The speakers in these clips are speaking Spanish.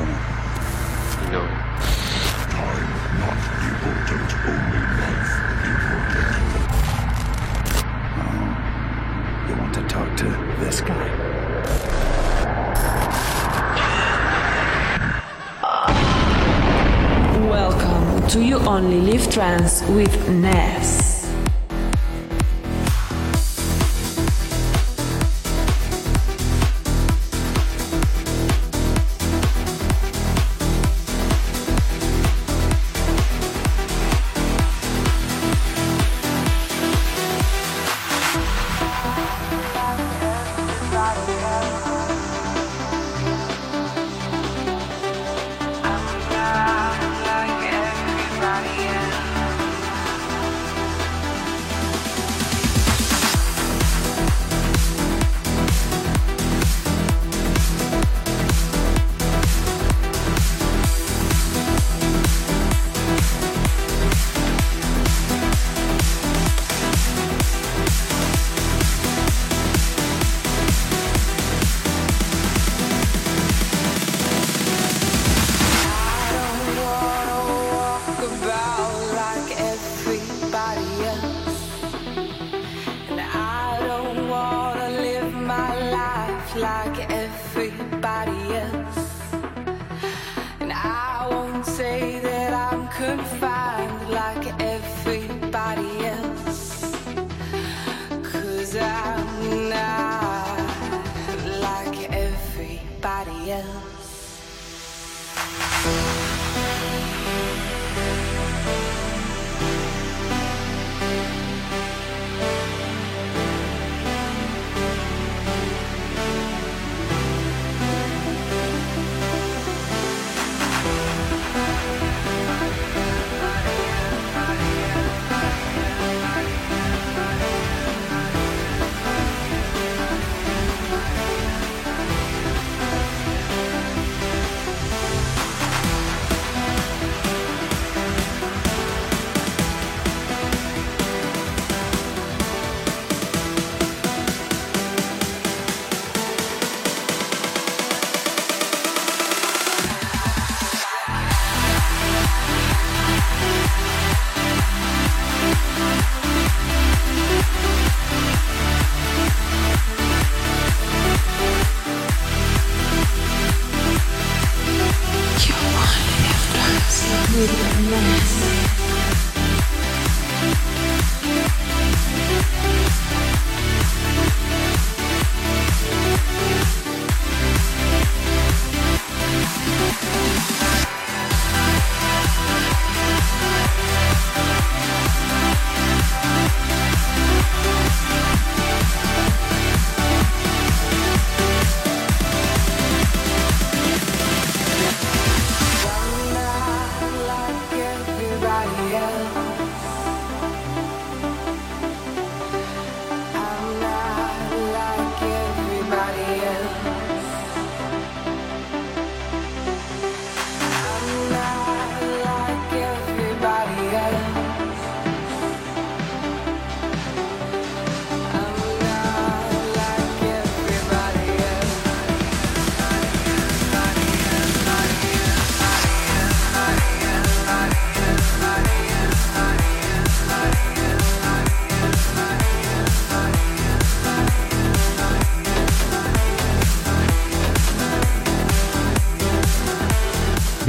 ¿Cómo? No. Time not important, only life important. Oh, you want to talk to this guy? Welcome to You Only Live Trans with Ness.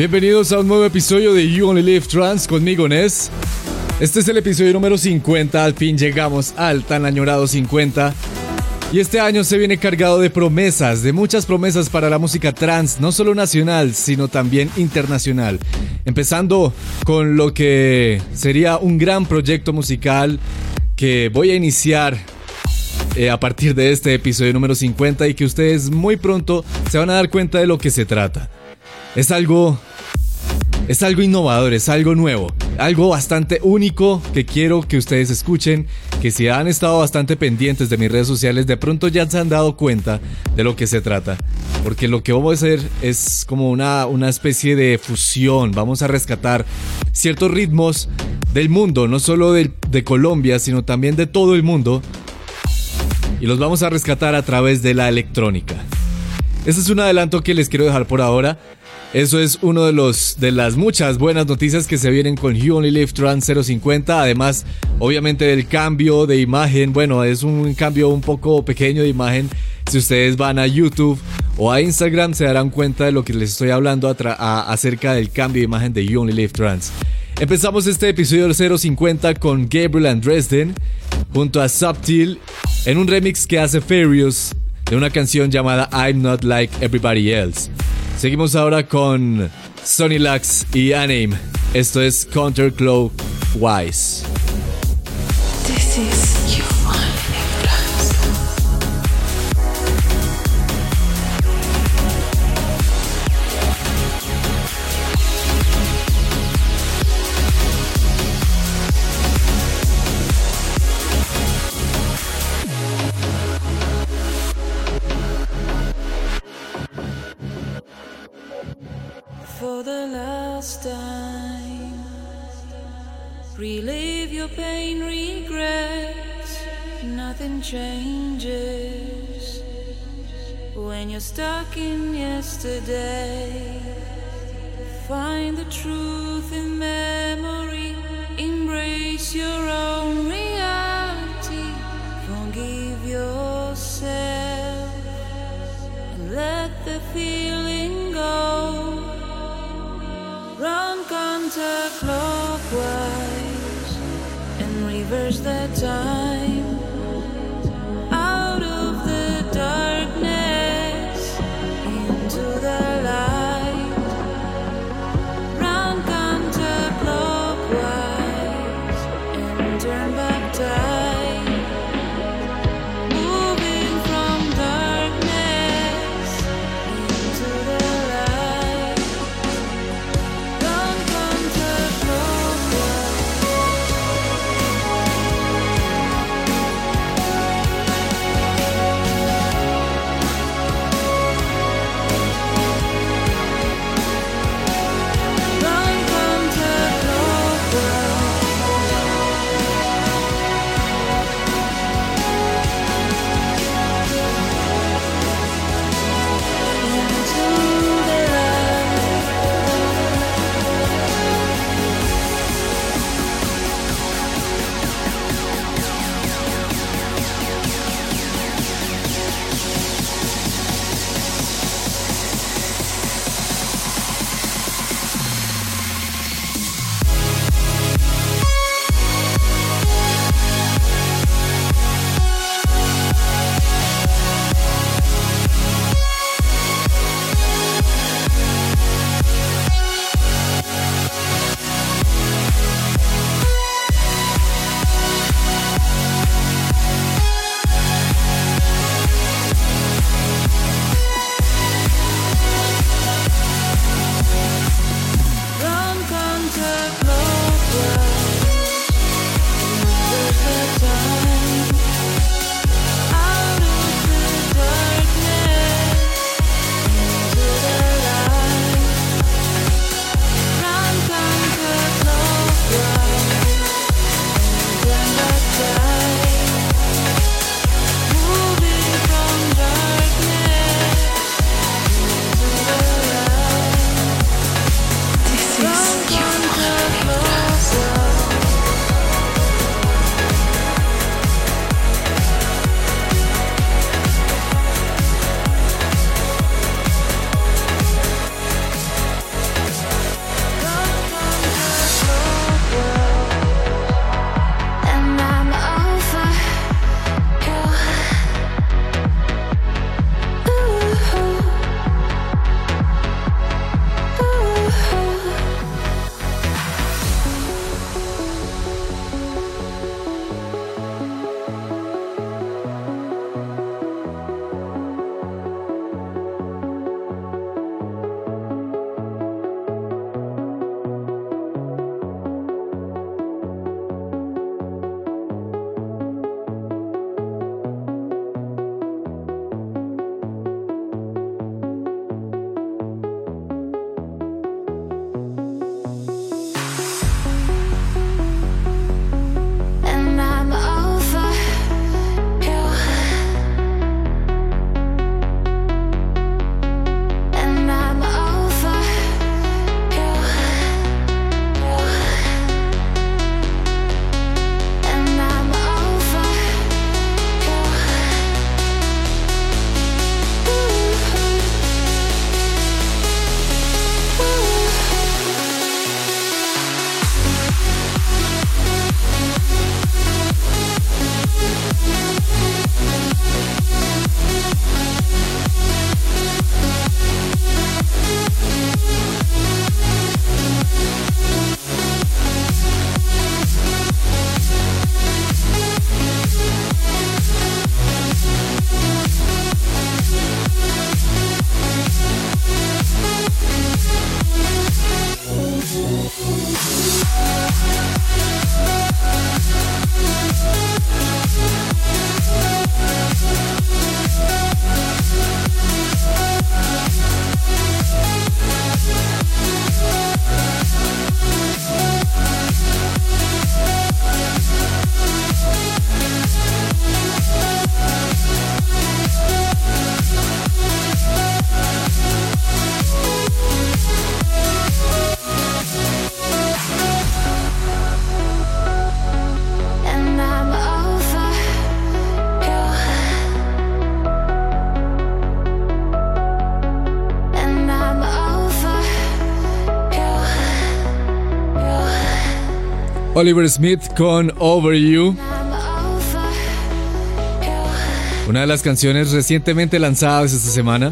Bienvenidos a un nuevo episodio de You Only Live Trans conmigo, Ness. Este es el episodio número 50, al fin llegamos al tan añorado 50. Y este año se viene cargado de promesas, de muchas promesas para la música trans, no solo nacional, sino también internacional. Empezando con lo que sería un gran proyecto musical que voy a iniciar eh, a partir de este episodio número 50 y que ustedes muy pronto se van a dar cuenta de lo que se trata. Es algo es algo innovador, es algo nuevo, algo bastante único que quiero que ustedes escuchen, que si han estado bastante pendientes de mis redes sociales, de pronto ya se han dado cuenta de lo que se trata. Porque lo que vamos a hacer es como una, una especie de fusión, vamos a rescatar ciertos ritmos del mundo, no solo de Colombia, sino también de todo el mundo, y los vamos a rescatar a través de la electrónica. Este es un adelanto que les quiero dejar por ahora. Eso es uno de los de las muchas buenas noticias que se vienen con You Only Live Trans 050. Además, obviamente del cambio de imagen. Bueno, es un cambio un poco pequeño de imagen. Si ustedes van a YouTube o a Instagram se darán cuenta de lo que les estoy hablando acerca del cambio de imagen de You Only Live Trans. Empezamos este episodio 050 con Gabriel and Dresden junto a Subtil en un remix que hace Furious de una canción llamada I'm Not Like Everybody Else. Seguimos ahora con Sonny Lux y Anime. Esto es Counterclockwise. This is changes when you're stuck in yesterday. Find the truth in memory, embrace your own reality, forgive yourself, and let the feeling go. Run counterclockwise and reverse the time Oliver Smith con Over You, una de las canciones recientemente lanzadas esta semana.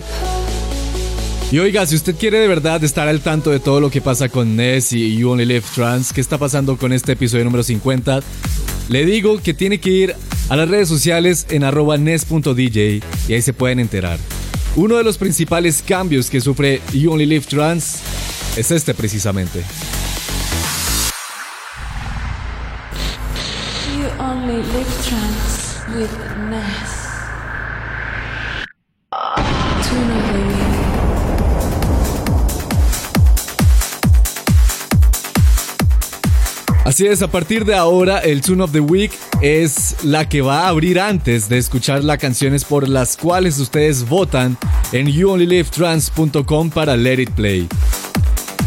Y oiga, si usted quiere de verdad estar al tanto de todo lo que pasa con Ness y You Only Live Trans, qué está pasando con este episodio número 50, le digo que tiene que ir a las redes sociales en arroba ness.dj y ahí se pueden enterar. Uno de los principales cambios que sufre You Only Live Trans es este precisamente. Live trance with Ness. Así es, a partir de ahora el Tune of the Week es la que va a abrir antes de escuchar las canciones por las cuales ustedes votan en youonlylivetrans.com para Let It Play.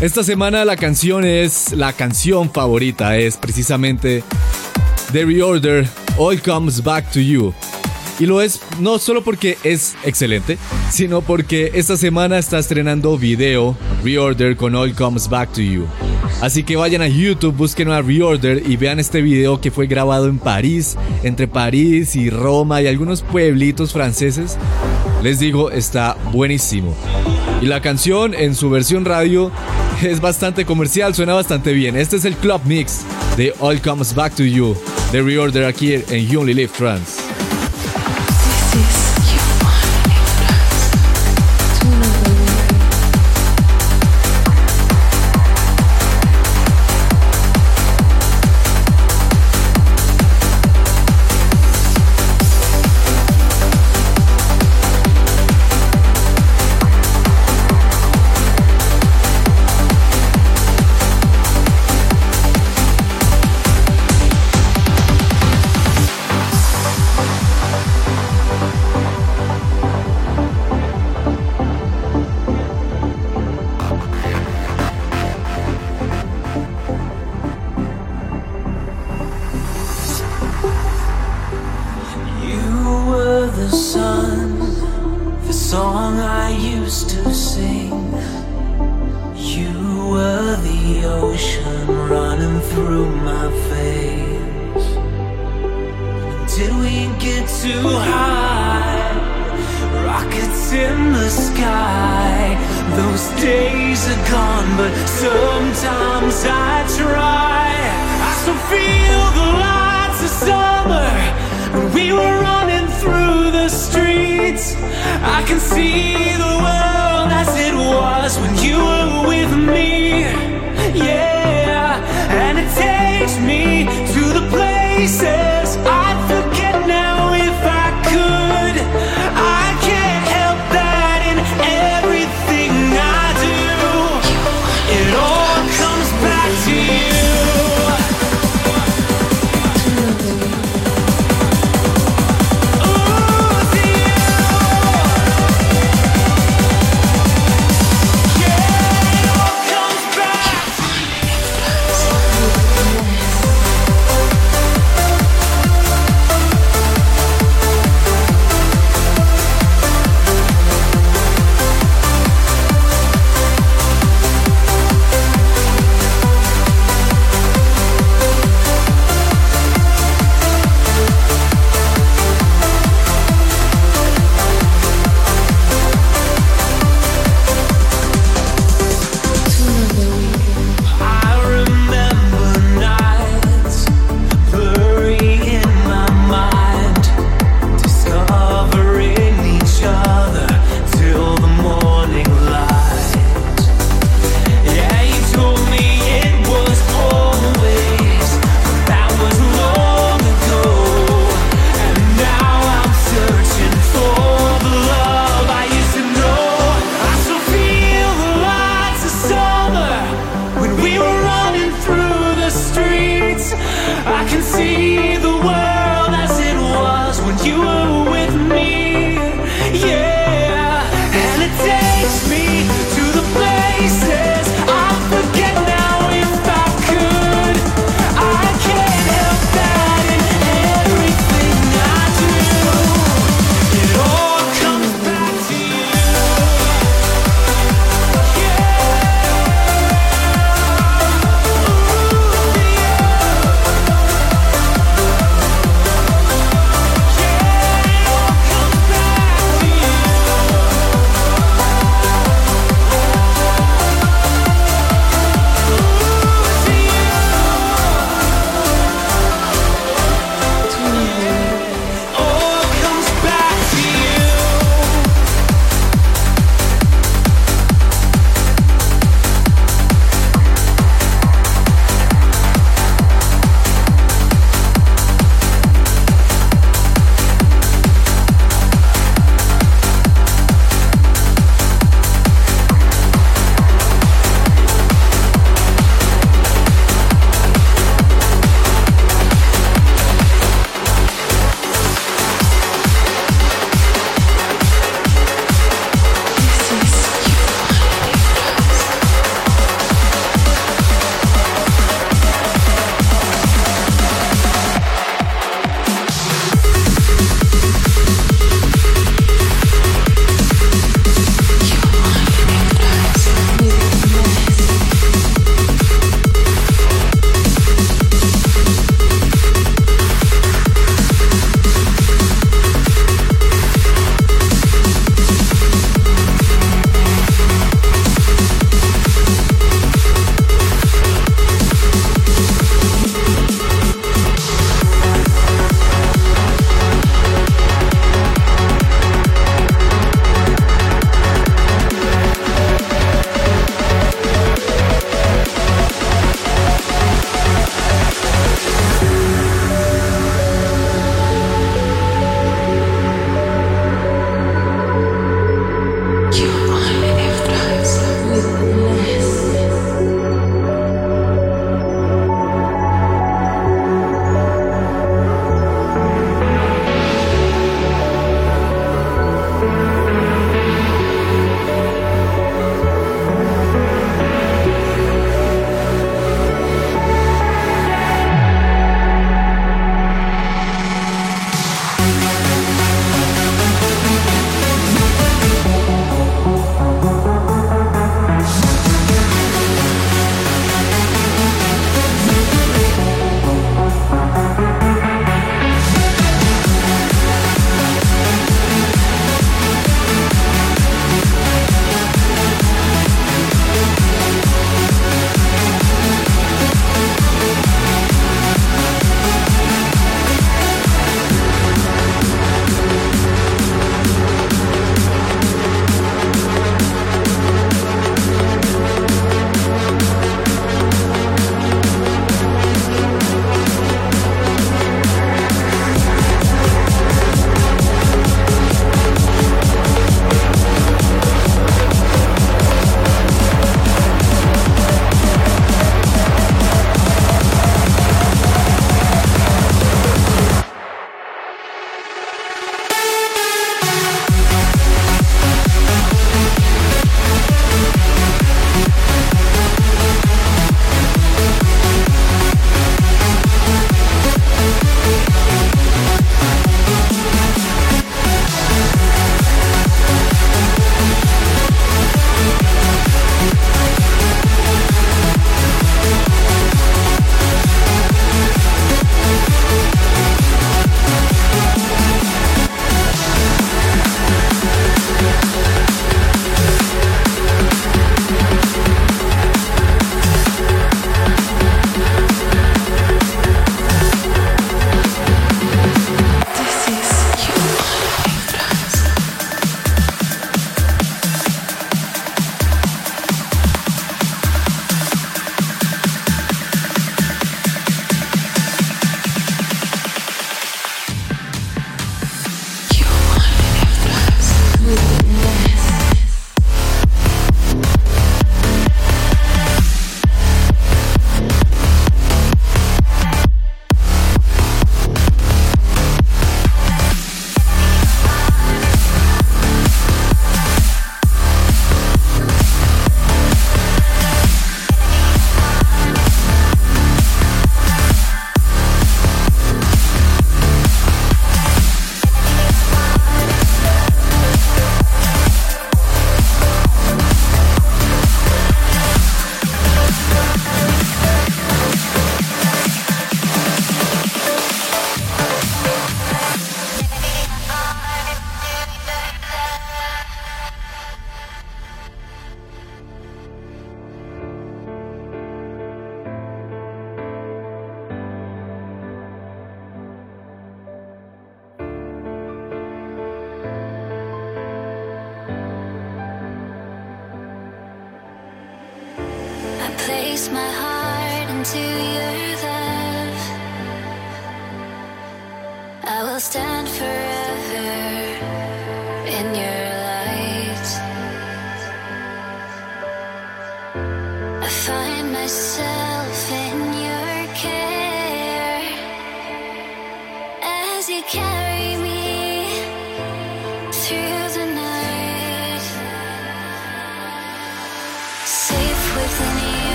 Esta semana la canción es, la canción favorita es precisamente The Reorder All Comes Back to You. Y lo es no solo porque es excelente, sino porque esta semana está estrenando video Reorder con All Comes Back to You. Así que vayan a YouTube, busquen a Reorder y vean este video que fue grabado en París, entre París y Roma y algunos pueblitos franceses. Les digo, está buenísimo. Y la canción en su versión radio es bastante comercial, suena bastante bien. Este es el club mix de All Comes Back to You, de Reorder aquí en You Only Live Trance.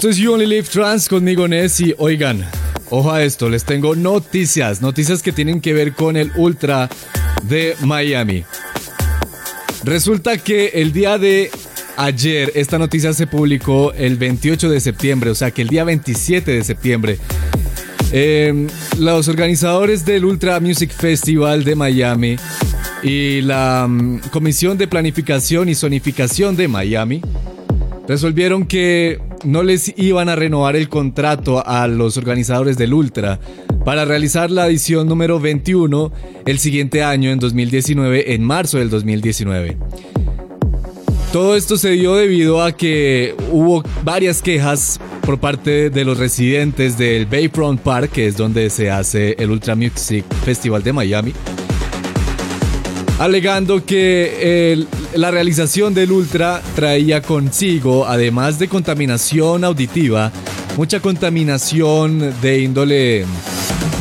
Esto es You Only Live Trans conmigo Ness y oigan, ojo a esto, les tengo noticias, noticias que tienen que ver con el Ultra de Miami. Resulta que el día de ayer, esta noticia se publicó el 28 de septiembre, o sea que el día 27 de septiembre, eh, los organizadores del Ultra Music Festival de Miami y la mm, Comisión de Planificación y Zonificación de Miami resolvieron que no les iban a renovar el contrato a los organizadores del Ultra para realizar la edición número 21 el siguiente año, en 2019, en marzo del 2019. Todo esto se dio debido a que hubo varias quejas por parte de los residentes del Bayfront Park, que es donde se hace el Ultra Music Festival de Miami, alegando que el- la realización del Ultra traía consigo, además de contaminación auditiva, mucha contaminación de índole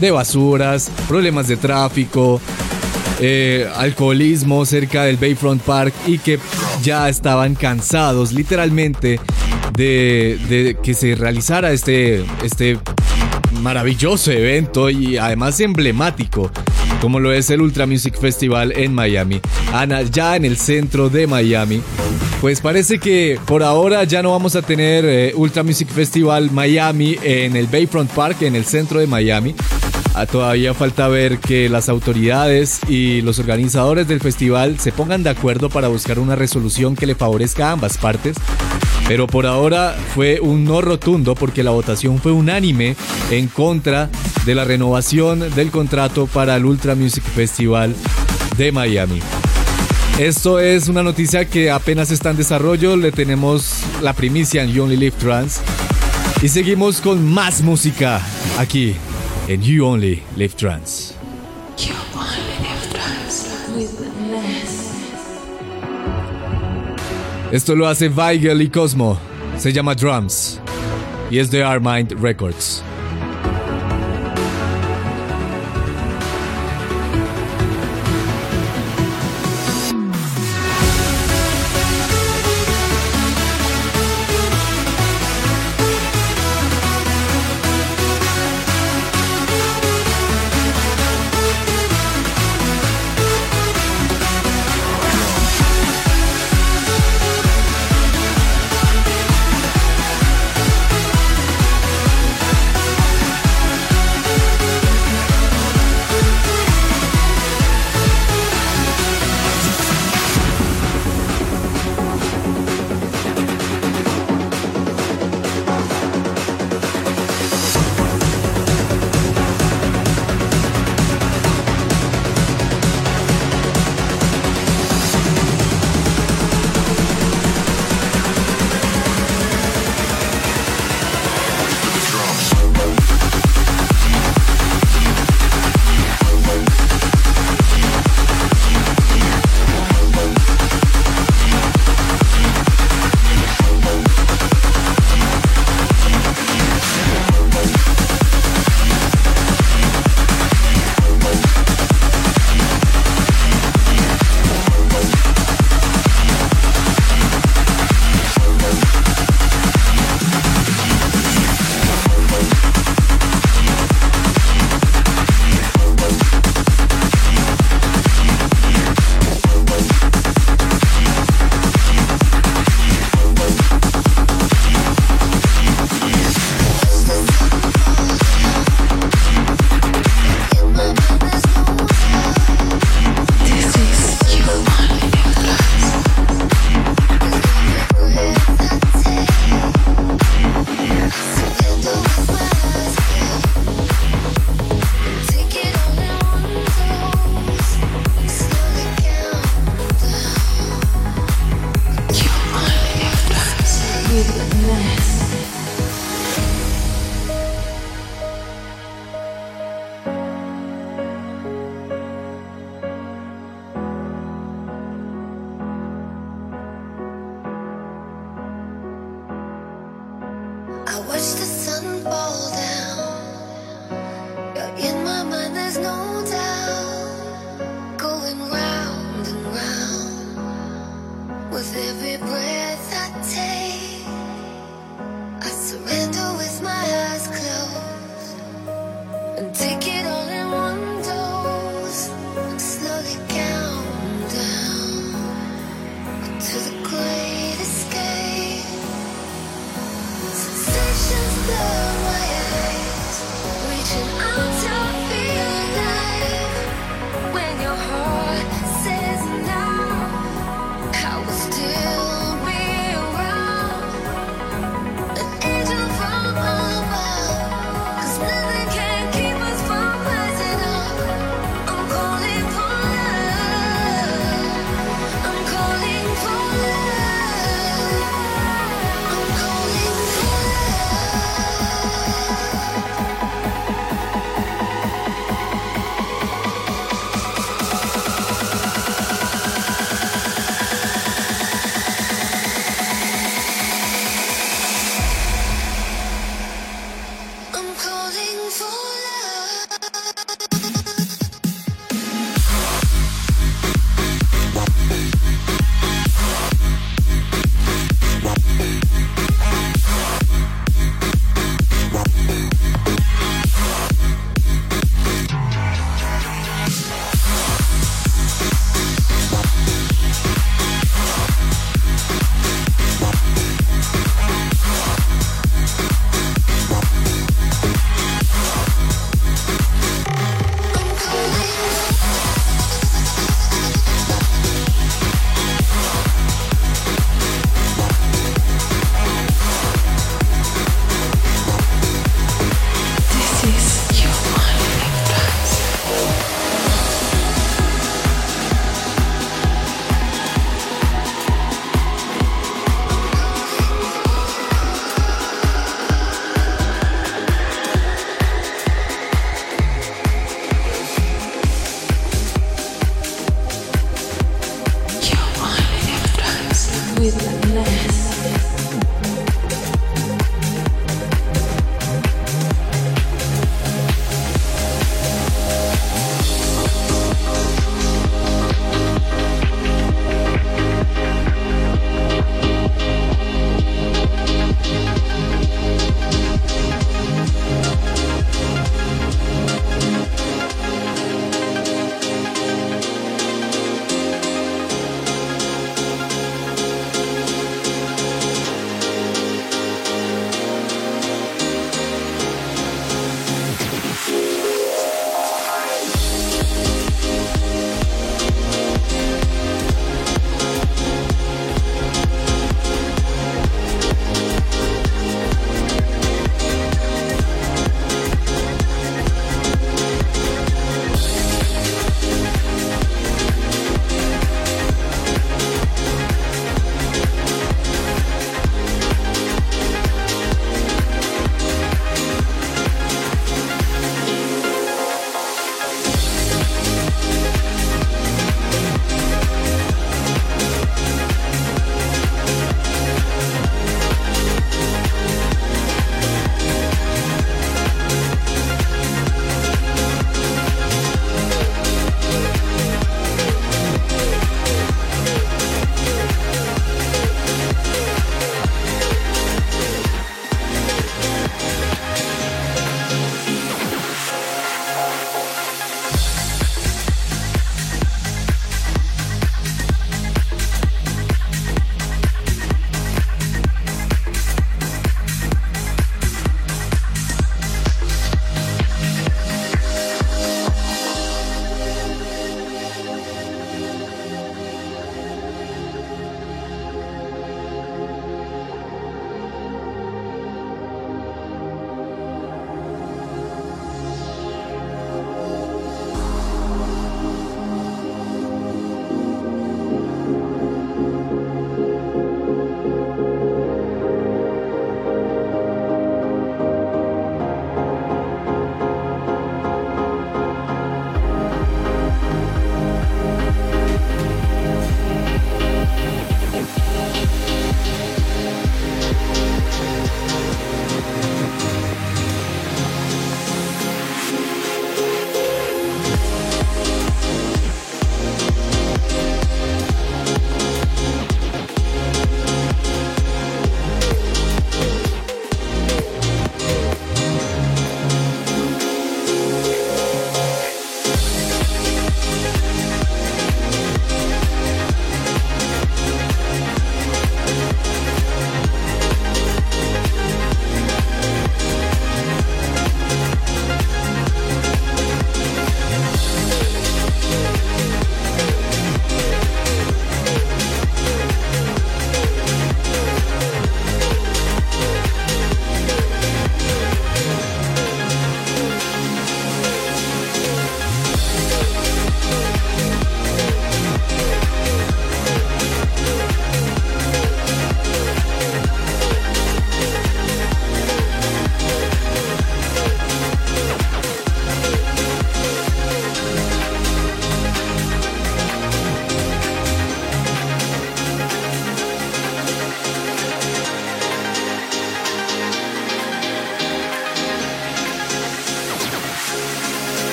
de basuras, problemas de tráfico, eh, alcoholismo cerca del Bayfront Park y que ya estaban cansados literalmente de, de que se realizara este, este maravilloso evento y además emblemático como lo es el Ultra Music Festival en Miami, Ana, ya en el centro de Miami. Pues parece que por ahora ya no vamos a tener eh, Ultra Music Festival Miami en el Bayfront Park, en el centro de Miami. Ah, todavía falta ver que las autoridades y los organizadores del festival se pongan de acuerdo para buscar una resolución que le favorezca a ambas partes. Pero por ahora fue un no rotundo porque la votación fue unánime en contra de la renovación del contrato para el Ultra Music Festival de Miami. Esto es una noticia que apenas está en desarrollo, le tenemos la primicia en You Only Live Trans. Y seguimos con más música aquí en You Only Live Trans. You only live trans with Ness. Esto lo hace Weigel y Cosmo, se llama Drums y es de Armind Records. The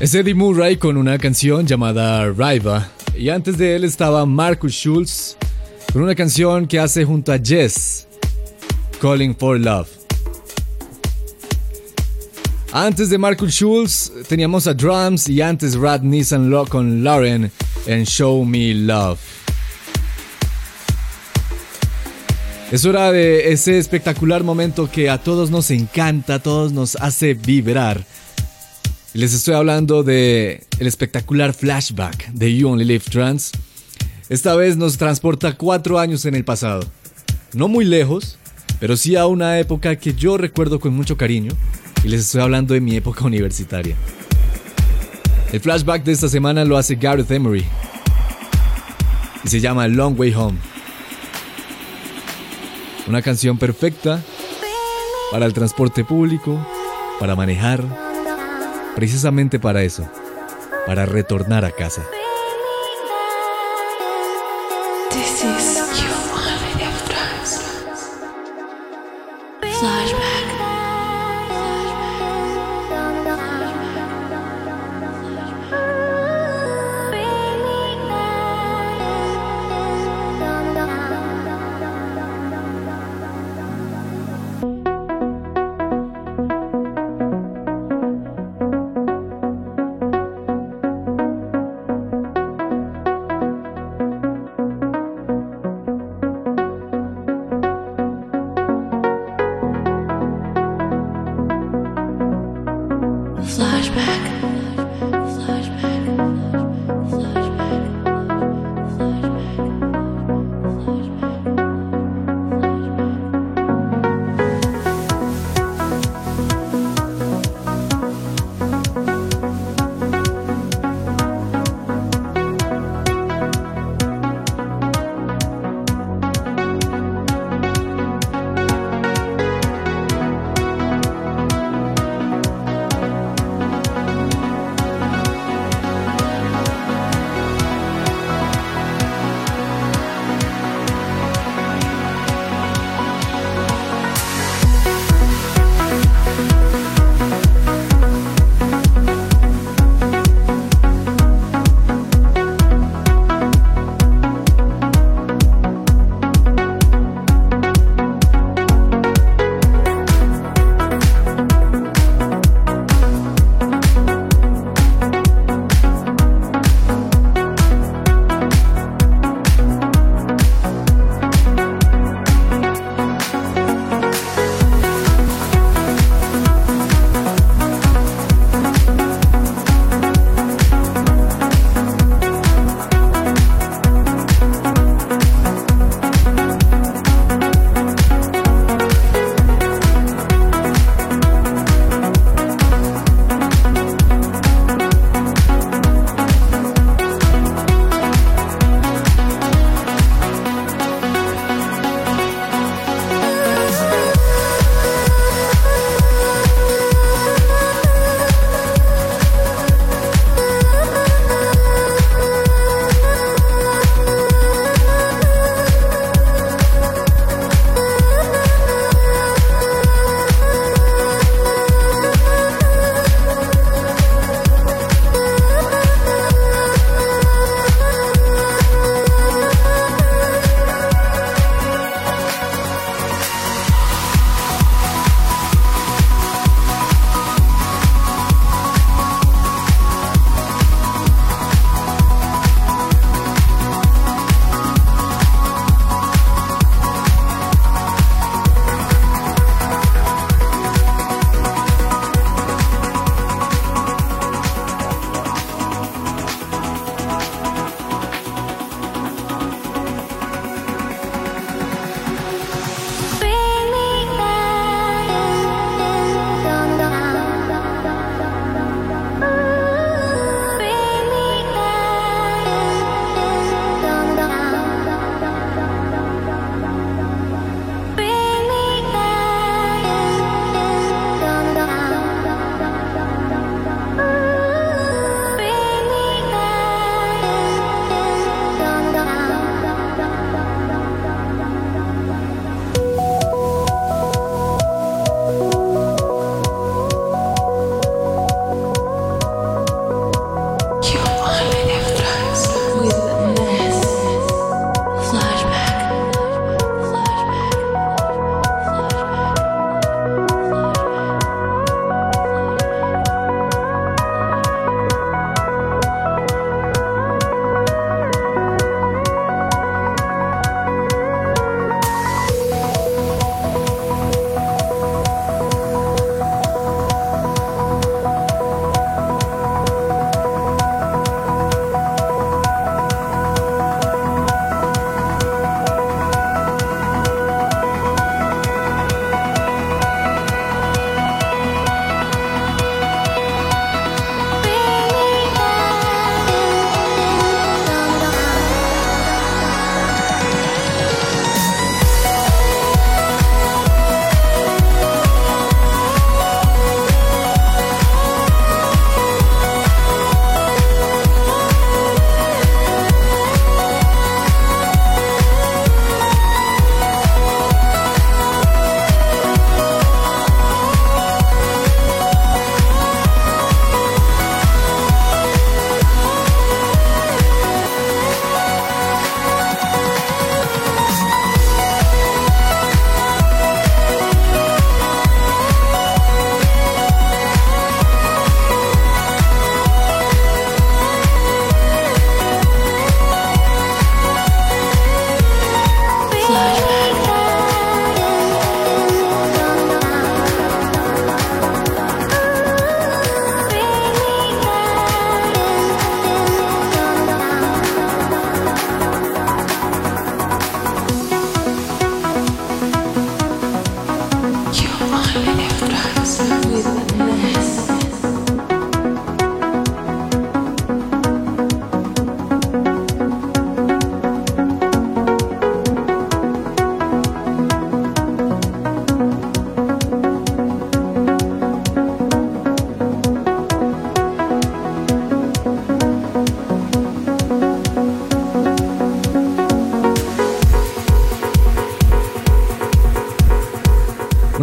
Es Eddie Murray con una canción llamada Riva. Y antes de él estaba Marcus Schulz con una canción que hace junto a Jess, Calling for Love. Antes de Marcus Schulz teníamos a Drums y antes Rad Nissan Lo con Lauren en Show Me Love. Es hora de ese espectacular momento que a todos nos encanta, a todos nos hace vibrar. Les estoy hablando de el espectacular flashback de You Only Live Trans. Esta vez nos transporta cuatro años en el pasado. No muy lejos, pero sí a una época que yo recuerdo con mucho cariño. Y les estoy hablando de mi época universitaria. El flashback de esta semana lo hace Gareth Emery. Y se llama Long Way Home. Una canción perfecta para el transporte público, para manejar, precisamente para eso, para retornar a casa.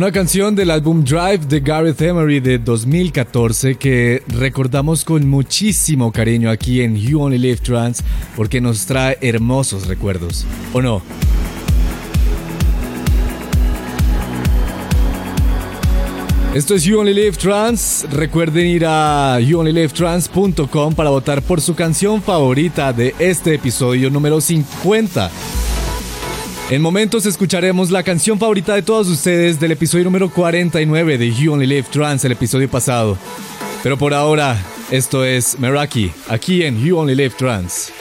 Una canción del álbum Drive de Gareth Emery de 2014 que recordamos con muchísimo cariño aquí en You Only Live Trans porque nos trae hermosos recuerdos. ¿O no? Esto es You Only Live Trans. Recuerden ir a youonlylivetrans.com para votar por su canción favorita de este episodio número 50. En momentos escucharemos la canción favorita de todos ustedes del episodio número 49 de You Only Live Trans, el episodio pasado. Pero por ahora, esto es Meraki, aquí en You Only Live Trans.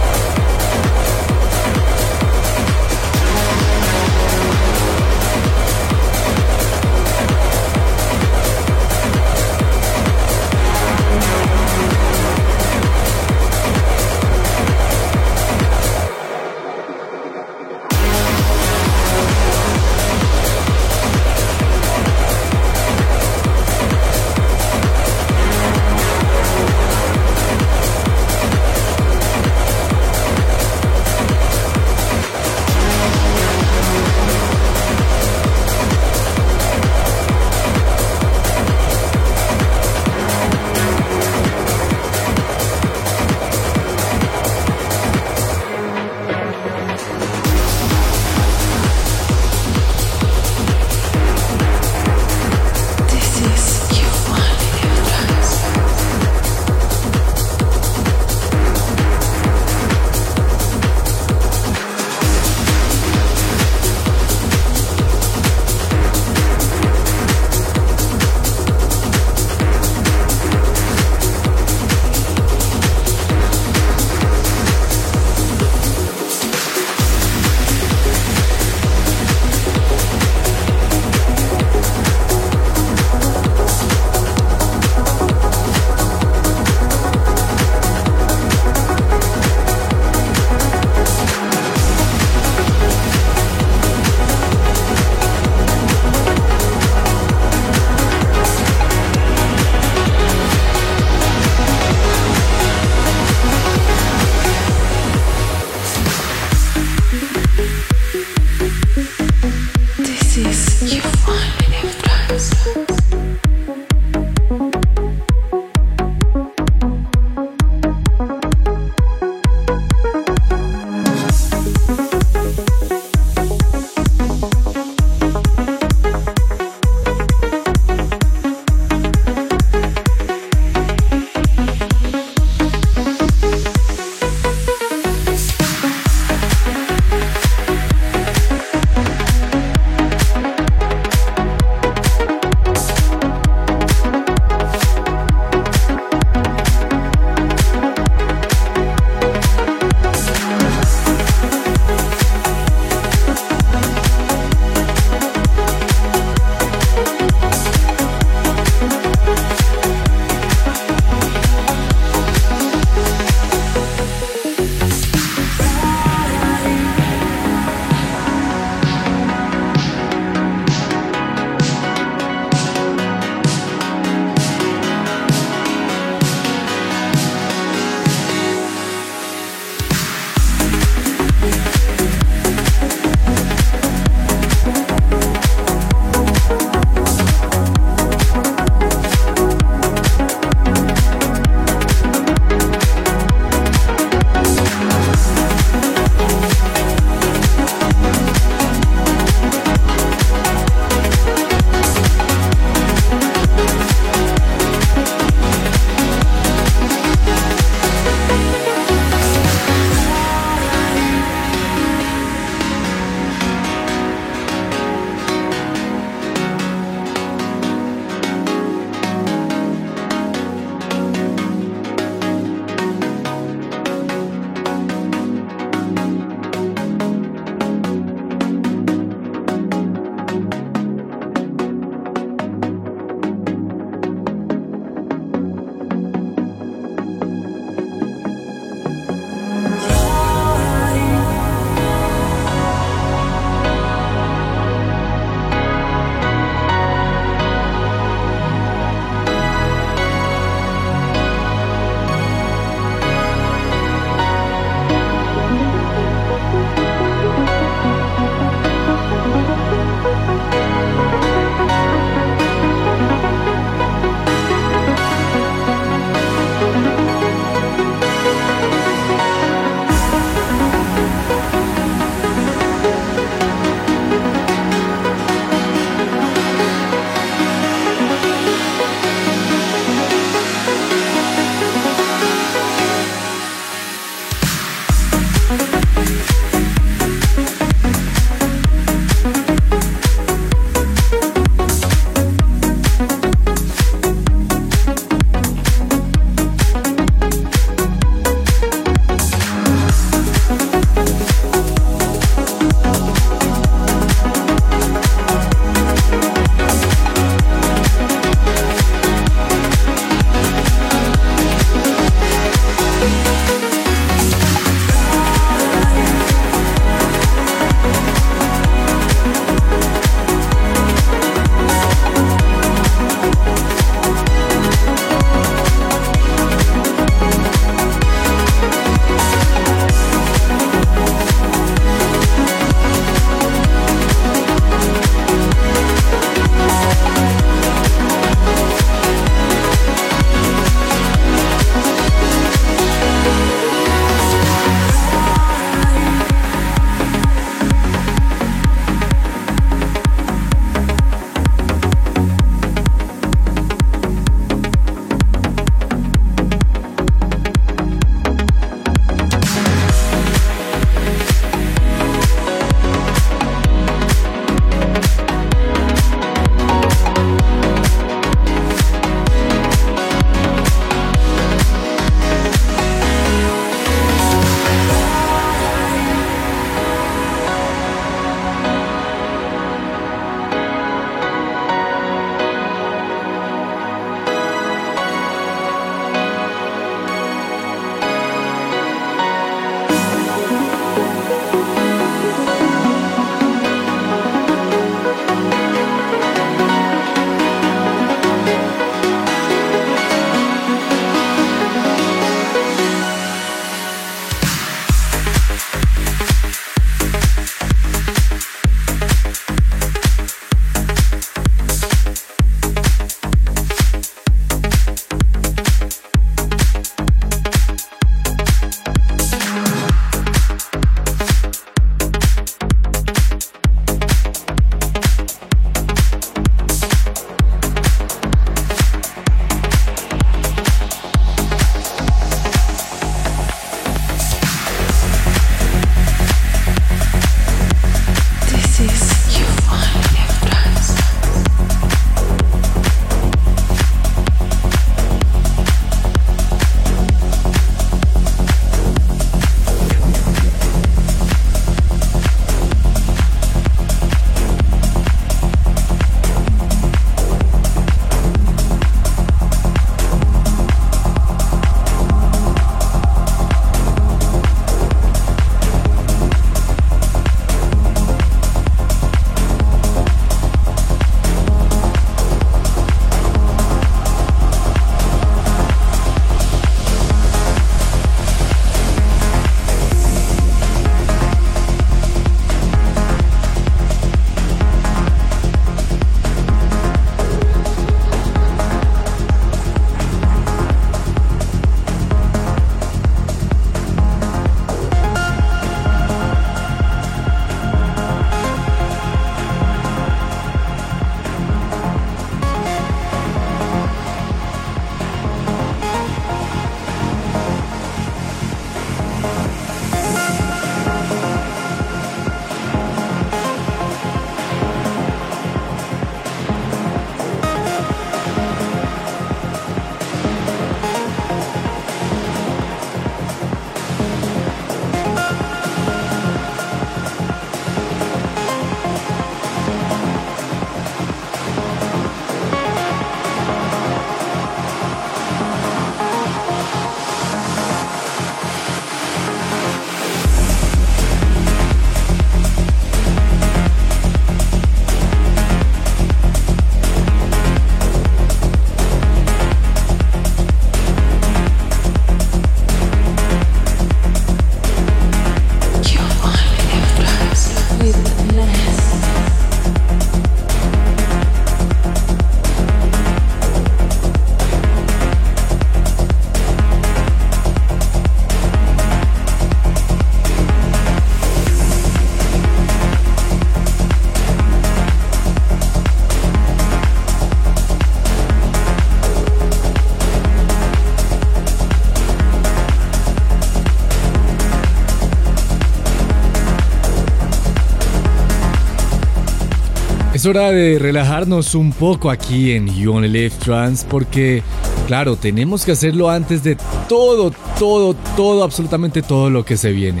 Es hora de relajarnos un poco aquí en You Only Live Trans porque, claro, tenemos que hacerlo antes de todo, todo, todo, absolutamente todo lo que se viene.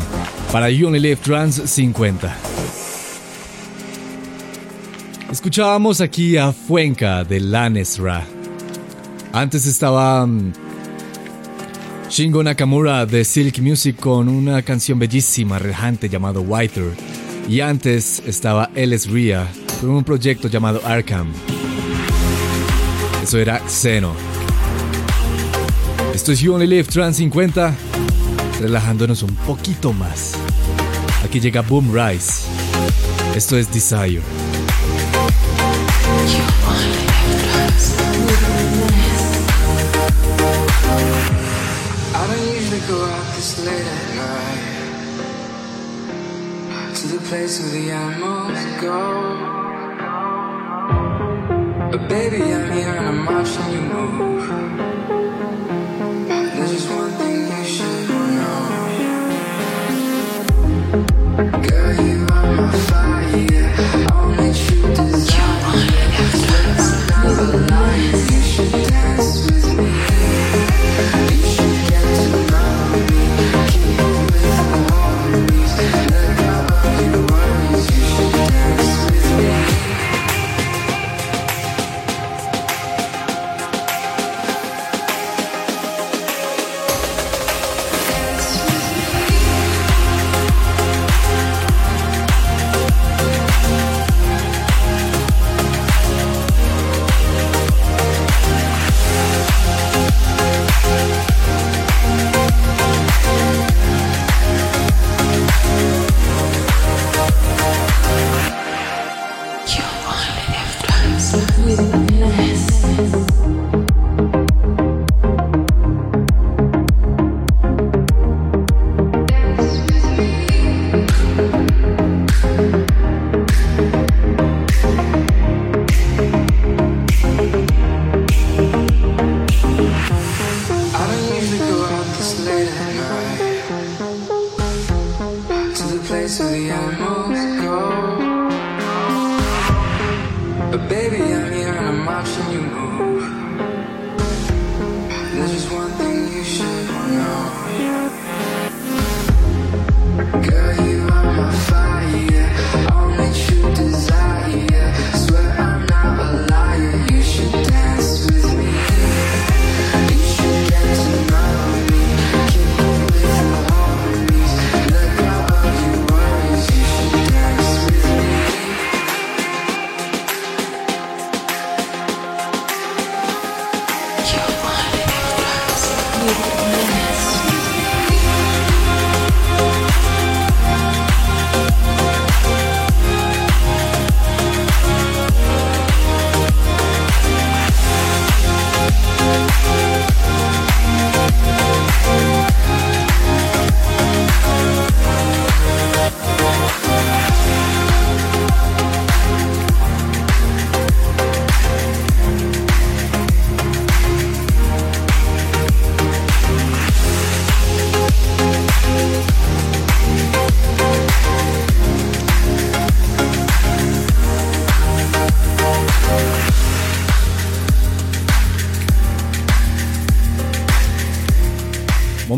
Para You Only Live Trans 50. Escuchábamos aquí a Fuenca de Lanesra. Antes estaba mm, Shingo Nakamura de Silk Music con una canción bellísima, relajante llamado Whiter. Y antes estaba Ellis Ria con un proyecto llamado Arkham. Eso era Xeno. Esto es You Only Live Trans 50, relajándonos un poquito más. Aquí llega Boom Rise. Esto es Desire. Go out this to the place where the animals go. But baby, I'm here and I'm watching you move.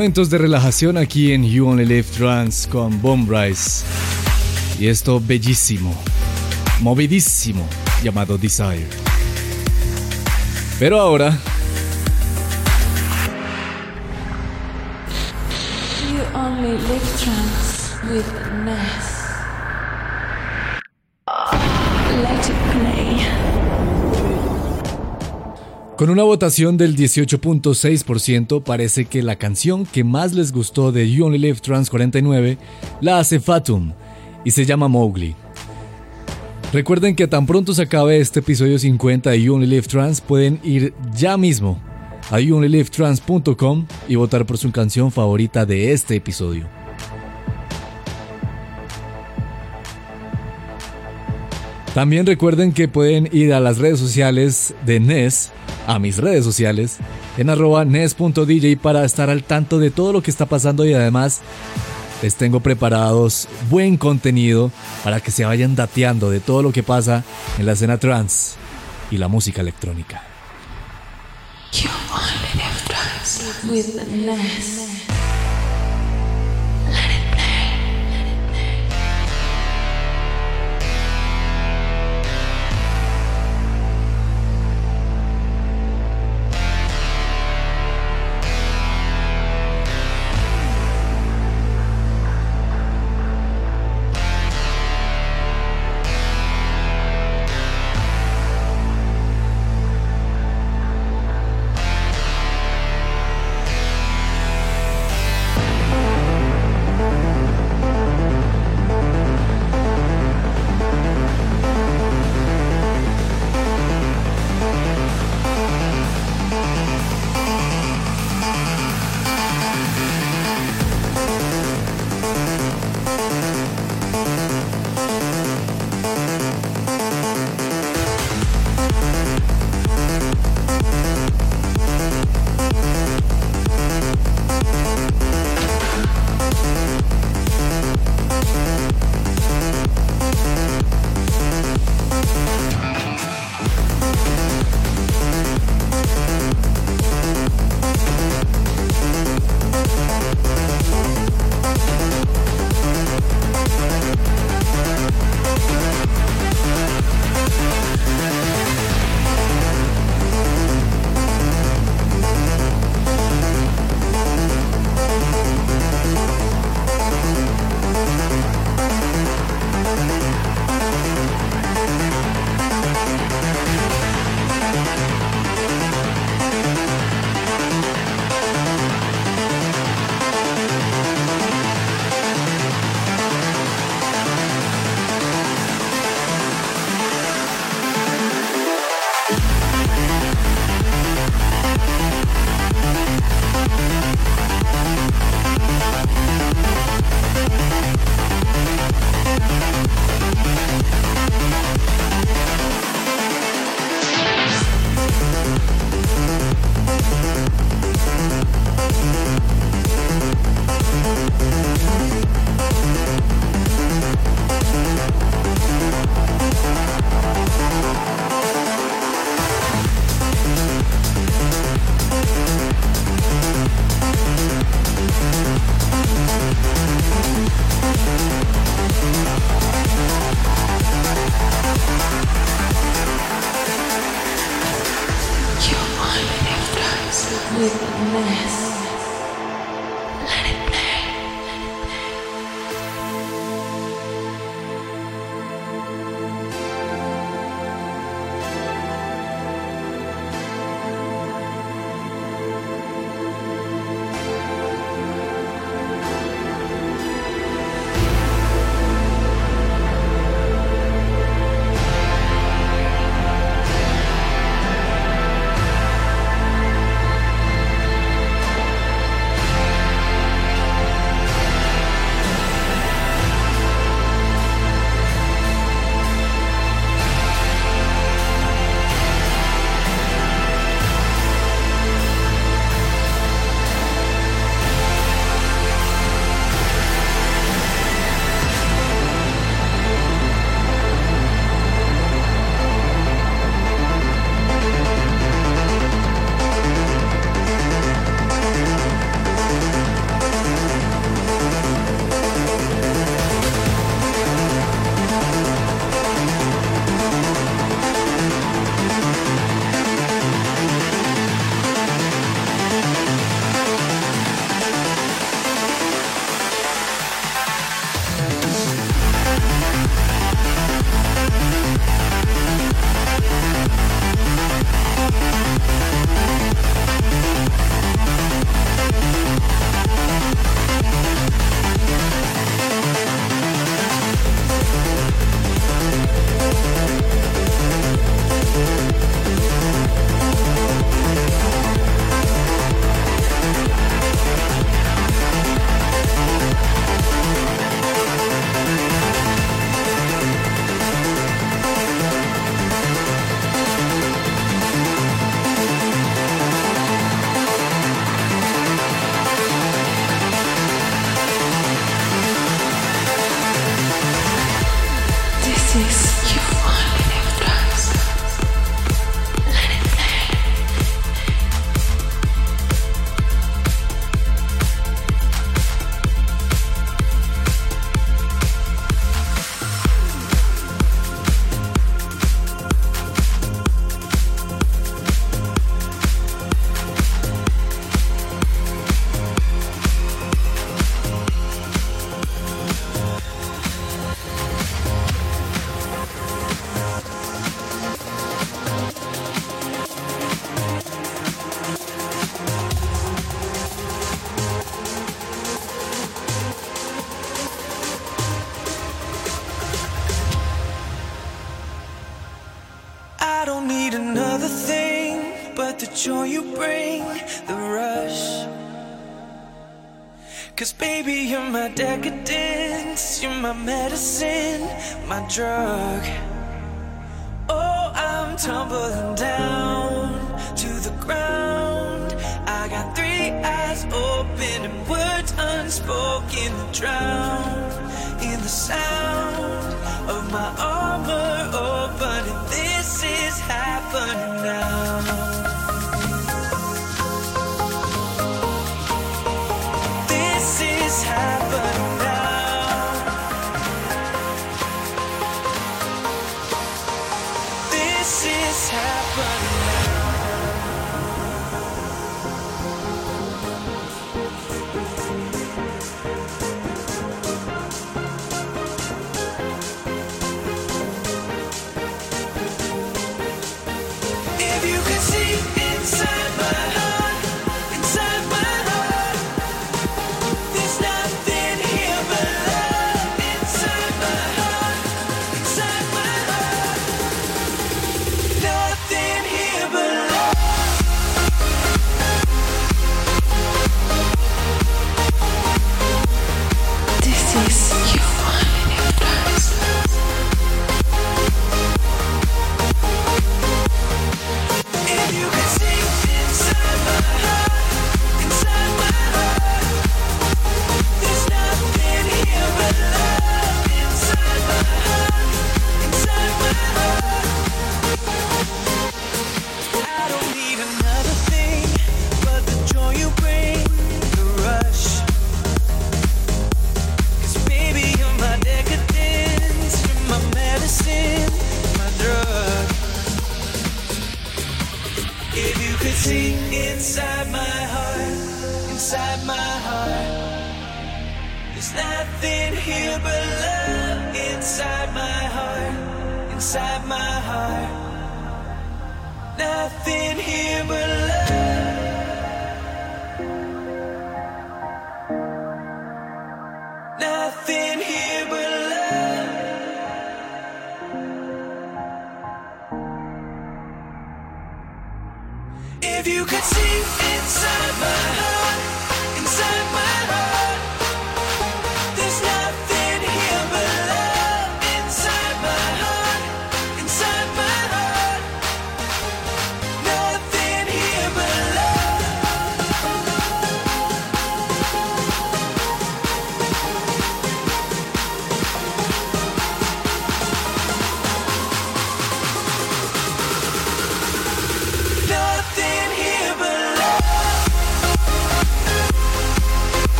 Momentos de relajación aquí en You Only Live Trans con Bomb Rise. Y esto bellísimo, movidísimo, llamado Desire. Pero ahora, con una votación del 18.6%, parece que la canción que más les gustó de You Only Live Trans 49 la hace Fatum y se llama Mowgli. Recuerden que tan pronto se acabe este episodio 50 de You Only Live Trans, pueden ir ya mismo a youonlylivetrans.com y votar por su canción favorita de este episodio. También recuerden que pueden ir a las redes sociales de NES, a mis redes sociales, en arroba nes.dj para estar al tanto de todo lo que está pasando y además les tengo preparados buen contenido para que se vayan dateando de todo lo que pasa en la escena trance y la música electrónica. nothing here but love inside my heart, inside my heart. Nothing here but love.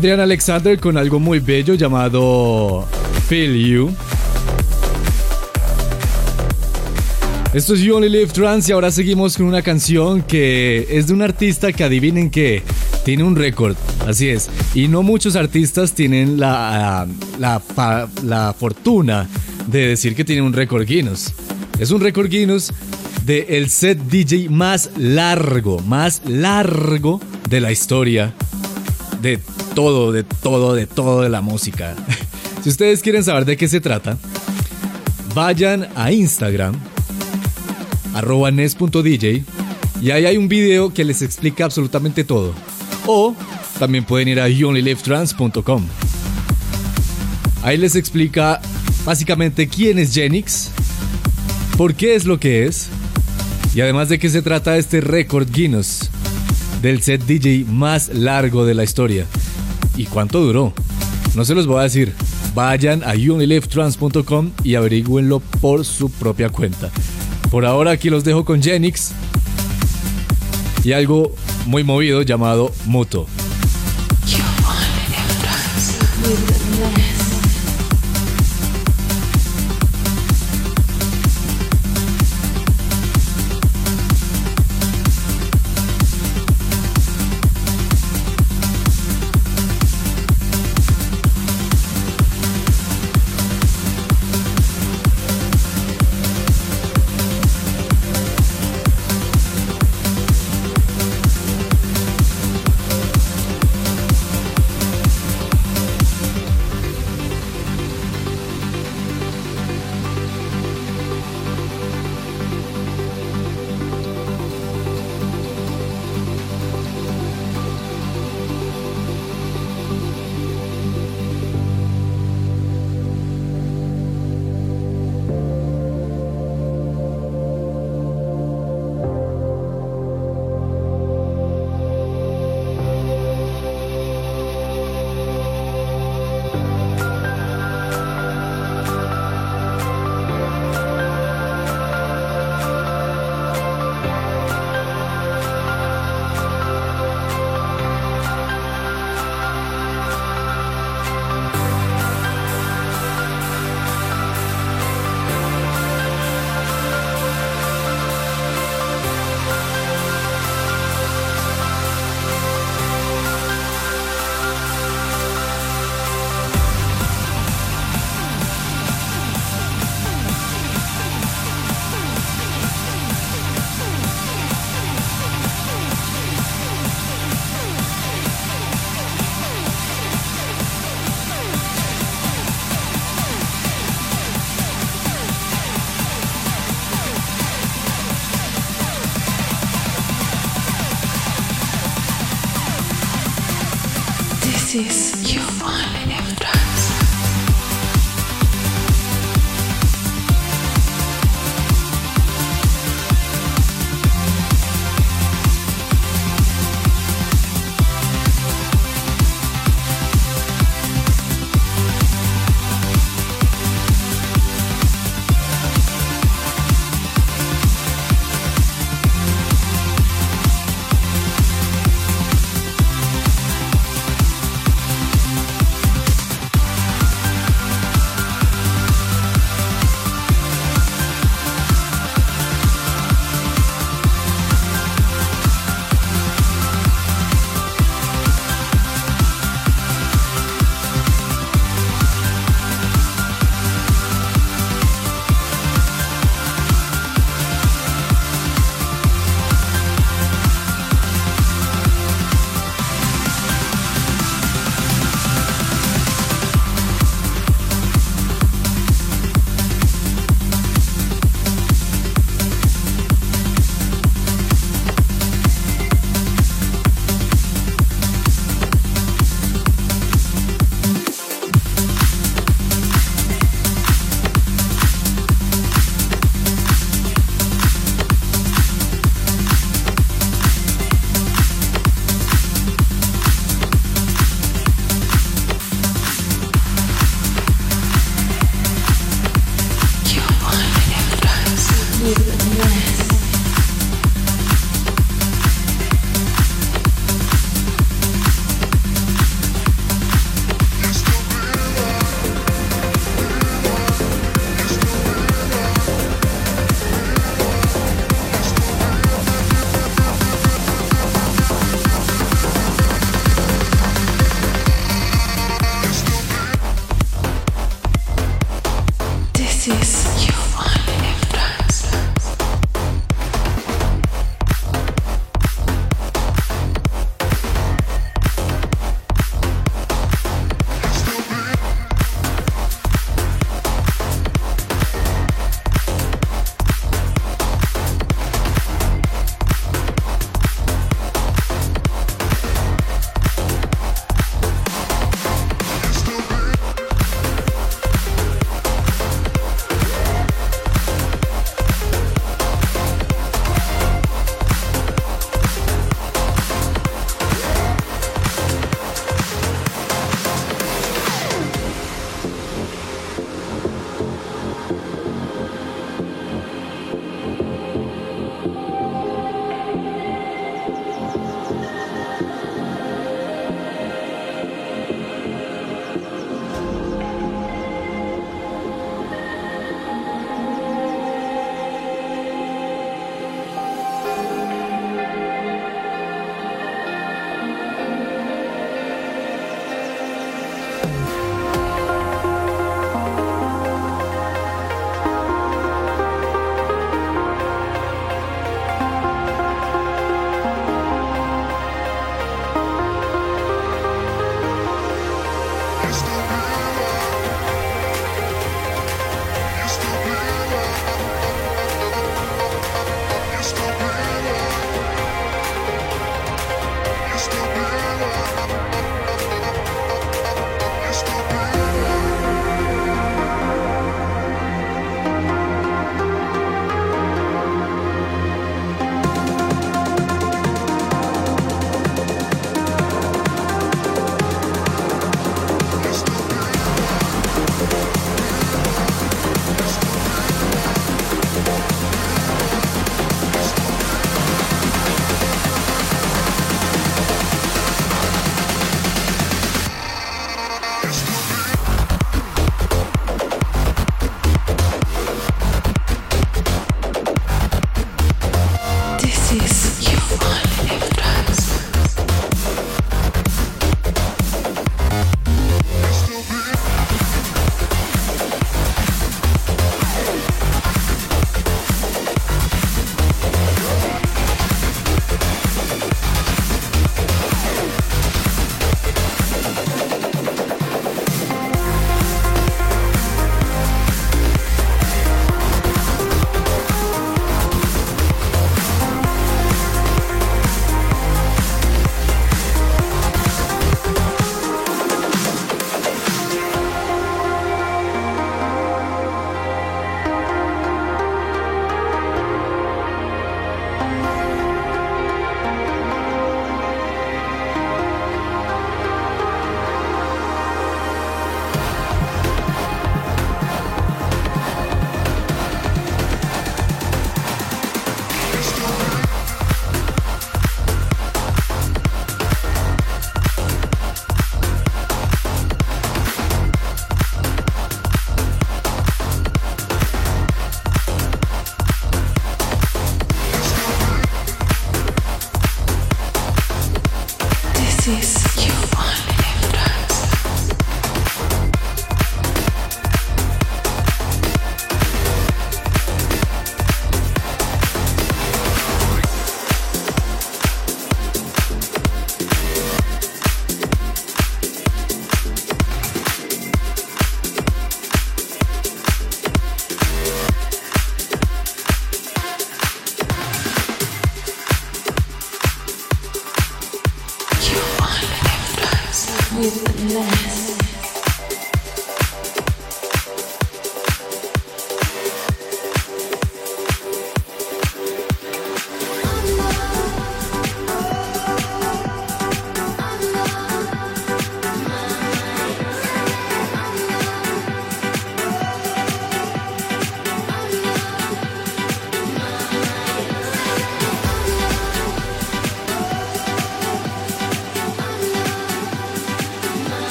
Adrián Alexander con algo muy bello llamado Feel You. Esto es You Only Live Trans y ahora seguimos con una canción que es de un artista que adivinen que tiene un récord, así es. Y no muchos artistas tienen la, la, la fortuna de decir que tiene un récord Guinness. Es un récord Guinness de el set DJ más largo, más largo de la historia de todo, de todo, de todo de la música. si ustedes quieren saber de qué se trata, vayan a Instagram, arroba nes.dj, y ahí hay un video que les explica absolutamente todo. O también pueden ir a youonlylivetrans.com. Ahí les explica básicamente quién es Genix, por qué es lo que es, y además de qué se trata este récord Guinness del set DJ más largo de la historia. ¿Y cuánto duró? No se los voy a decir. Vayan a youonlylivetrans.com y averigüenlo por su propia cuenta. Por ahora aquí los dejo con Genix y algo muy movido llamado Muto.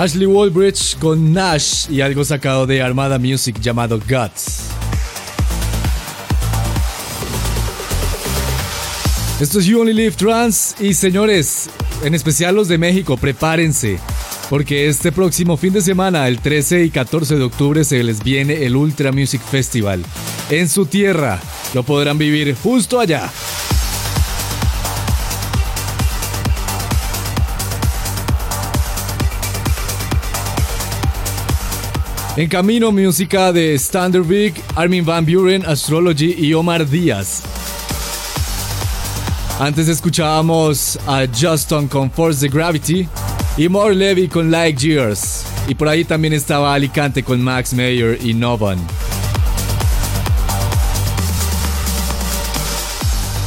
Ashley Walbridge con Nash y algo sacado de Armada Music llamado Guts. Esto es You Only Live Trans y señores, en especial los de México, prepárense. Porque este próximo fin de semana, el 13 y 14 de octubre, se les viene el Ultra Music Festival. En su tierra, lo podrán vivir justo allá. En camino, música de Standard Armin Van Buren, Astrology y Omar Díaz. Antes escuchábamos a Justin con Force the Gravity y More Levy con Like Years. Y por ahí también estaba Alicante con Max Mayer y Novan.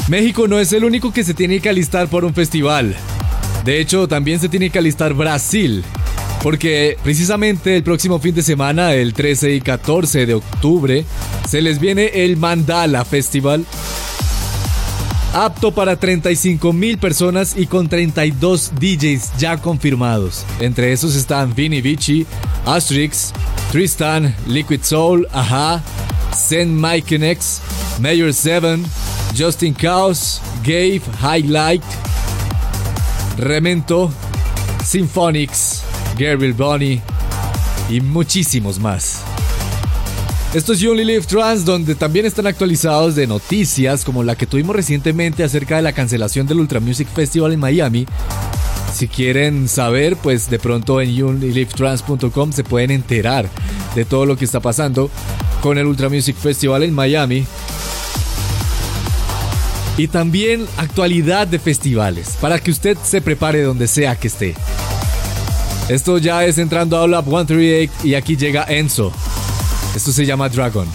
México no es el único que se tiene que alistar por un festival. De hecho, también se tiene que alistar Brasil. Porque precisamente el próximo fin de semana, el 13 y 14 de octubre, se les viene el Mandala Festival apto para 35 mil personas y con 32 DJs ya confirmados. Entre esos están Vinny Vici, Asterix, Tristan, Liquid Soul, Aha, Zen Mykenex, Mayor 7, Justin Chaos, Gabe, Highlight, Remento, Symphonics, Gabriel Bonnie y muchísimos más. Esto es You Trans, donde también están actualizados de noticias como la que tuvimos recientemente acerca de la cancelación del Ultra Music Festival en Miami. Si quieren saber, pues de pronto en younlylivetrans.com se pueden enterar de todo lo que está pasando con el Ultra Music Festival en Miami. Y también actualidad de festivales, para que usted se prepare donde sea que esté. Esto ya es entrando a Lab 138 y aquí llega Enzo. Esto se llama Dragon.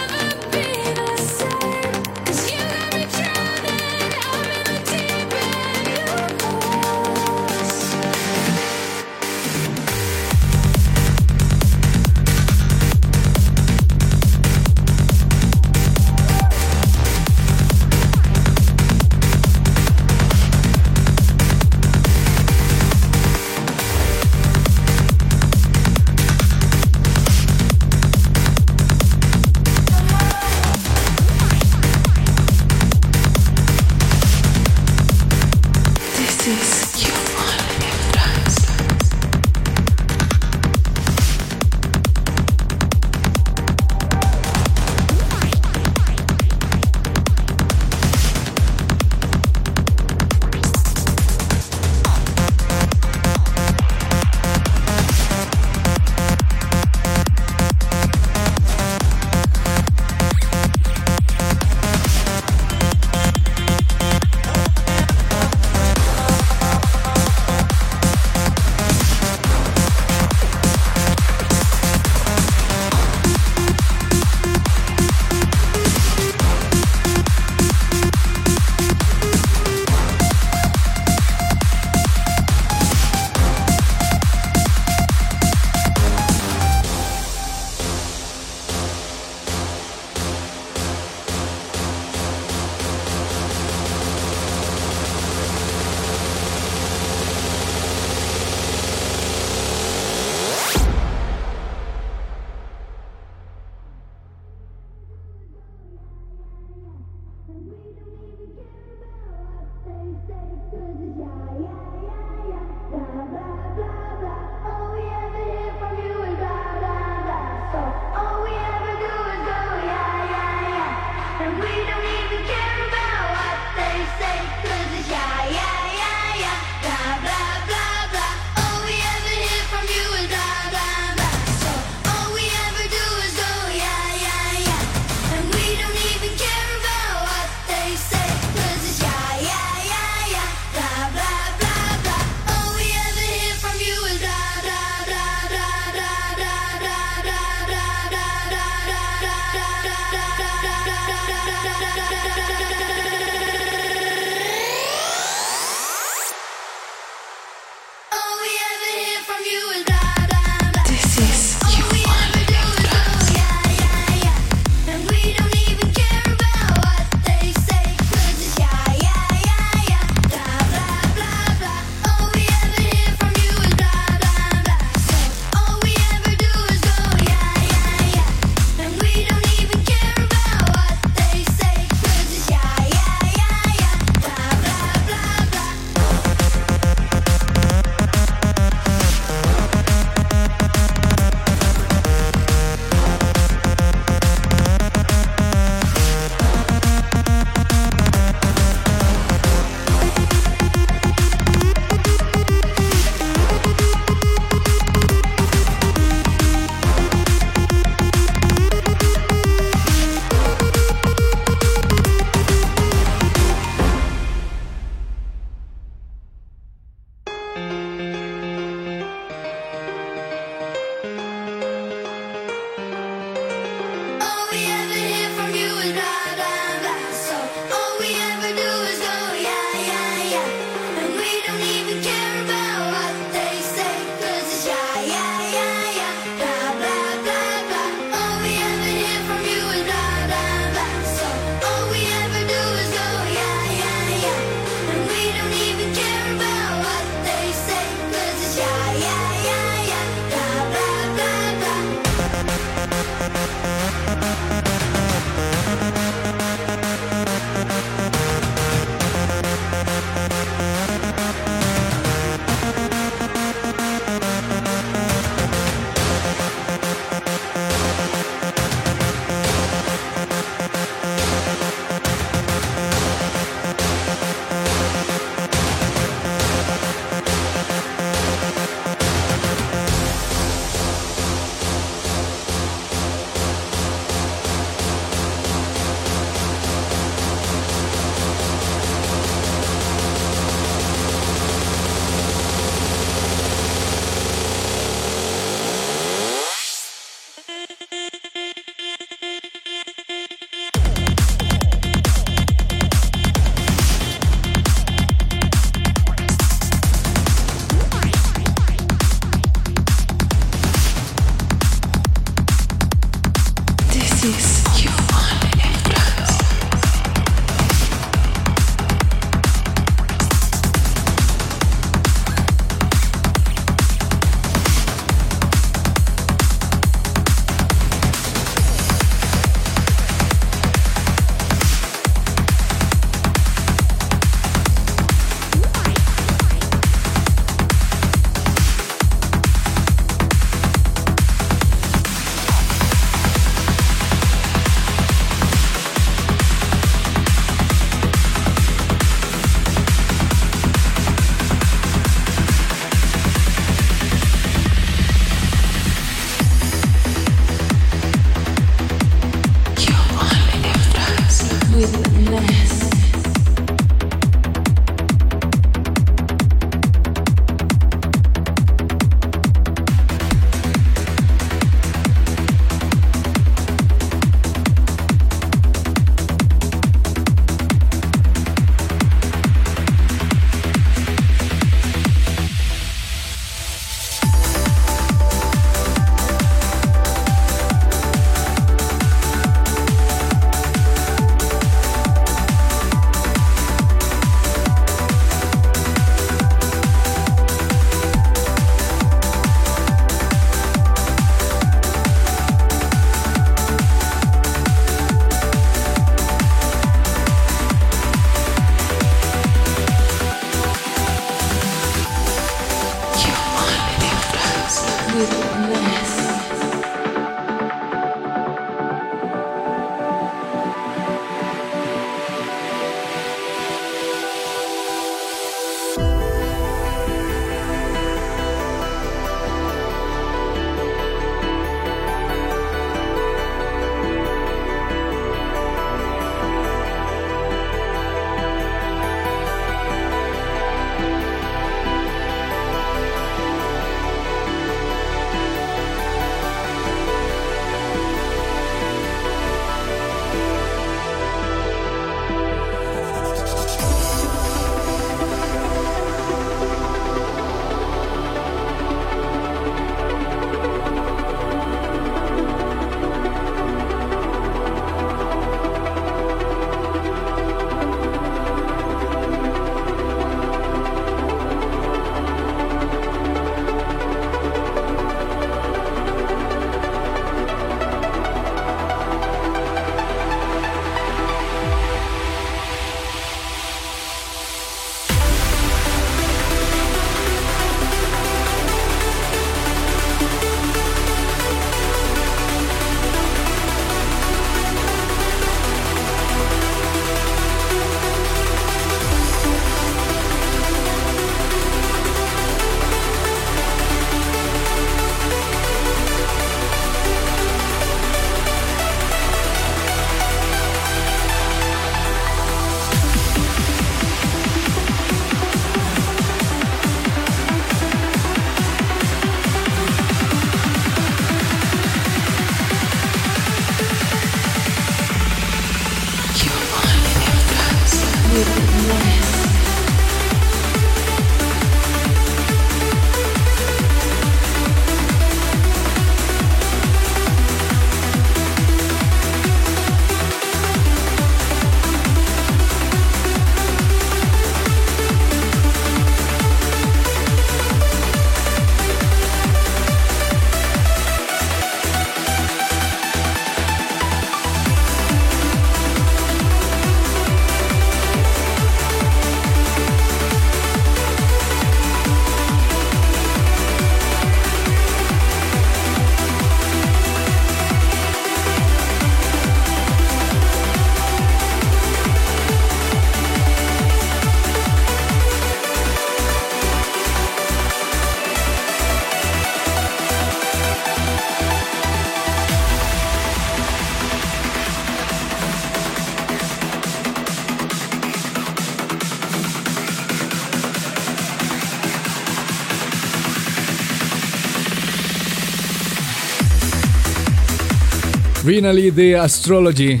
Renally de Astrology.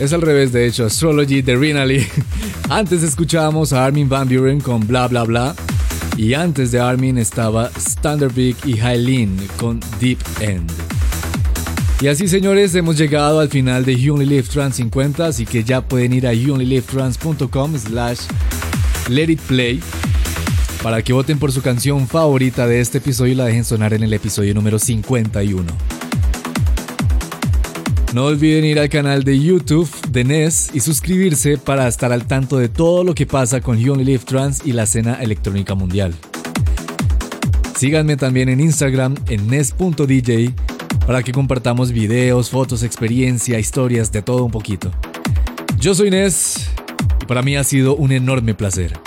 Es al revés, de hecho, Astrology de Renally. Antes escuchábamos a Armin Van Buren con Bla Bla Bla. Y antes de Armin estaba Standard Big y Hylene con Deep End. Y así señores, hemos llegado al final de You Only Live Trans 50, así que ya pueden ir a youonlylivetrans.com slash let it play para que voten por su canción favorita de este episodio y la dejen sonar en el episodio número 51. No olviden ir al canal de YouTube de NES y suscribirse para estar al tanto de todo lo que pasa con You Only Live Trans y la escena electrónica mundial. Síganme también en Instagram en nes.dj para que compartamos videos, fotos, experiencia, historias, de todo un poquito. Yo soy Nes y para mí ha sido un enorme placer.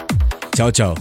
Chao, chao.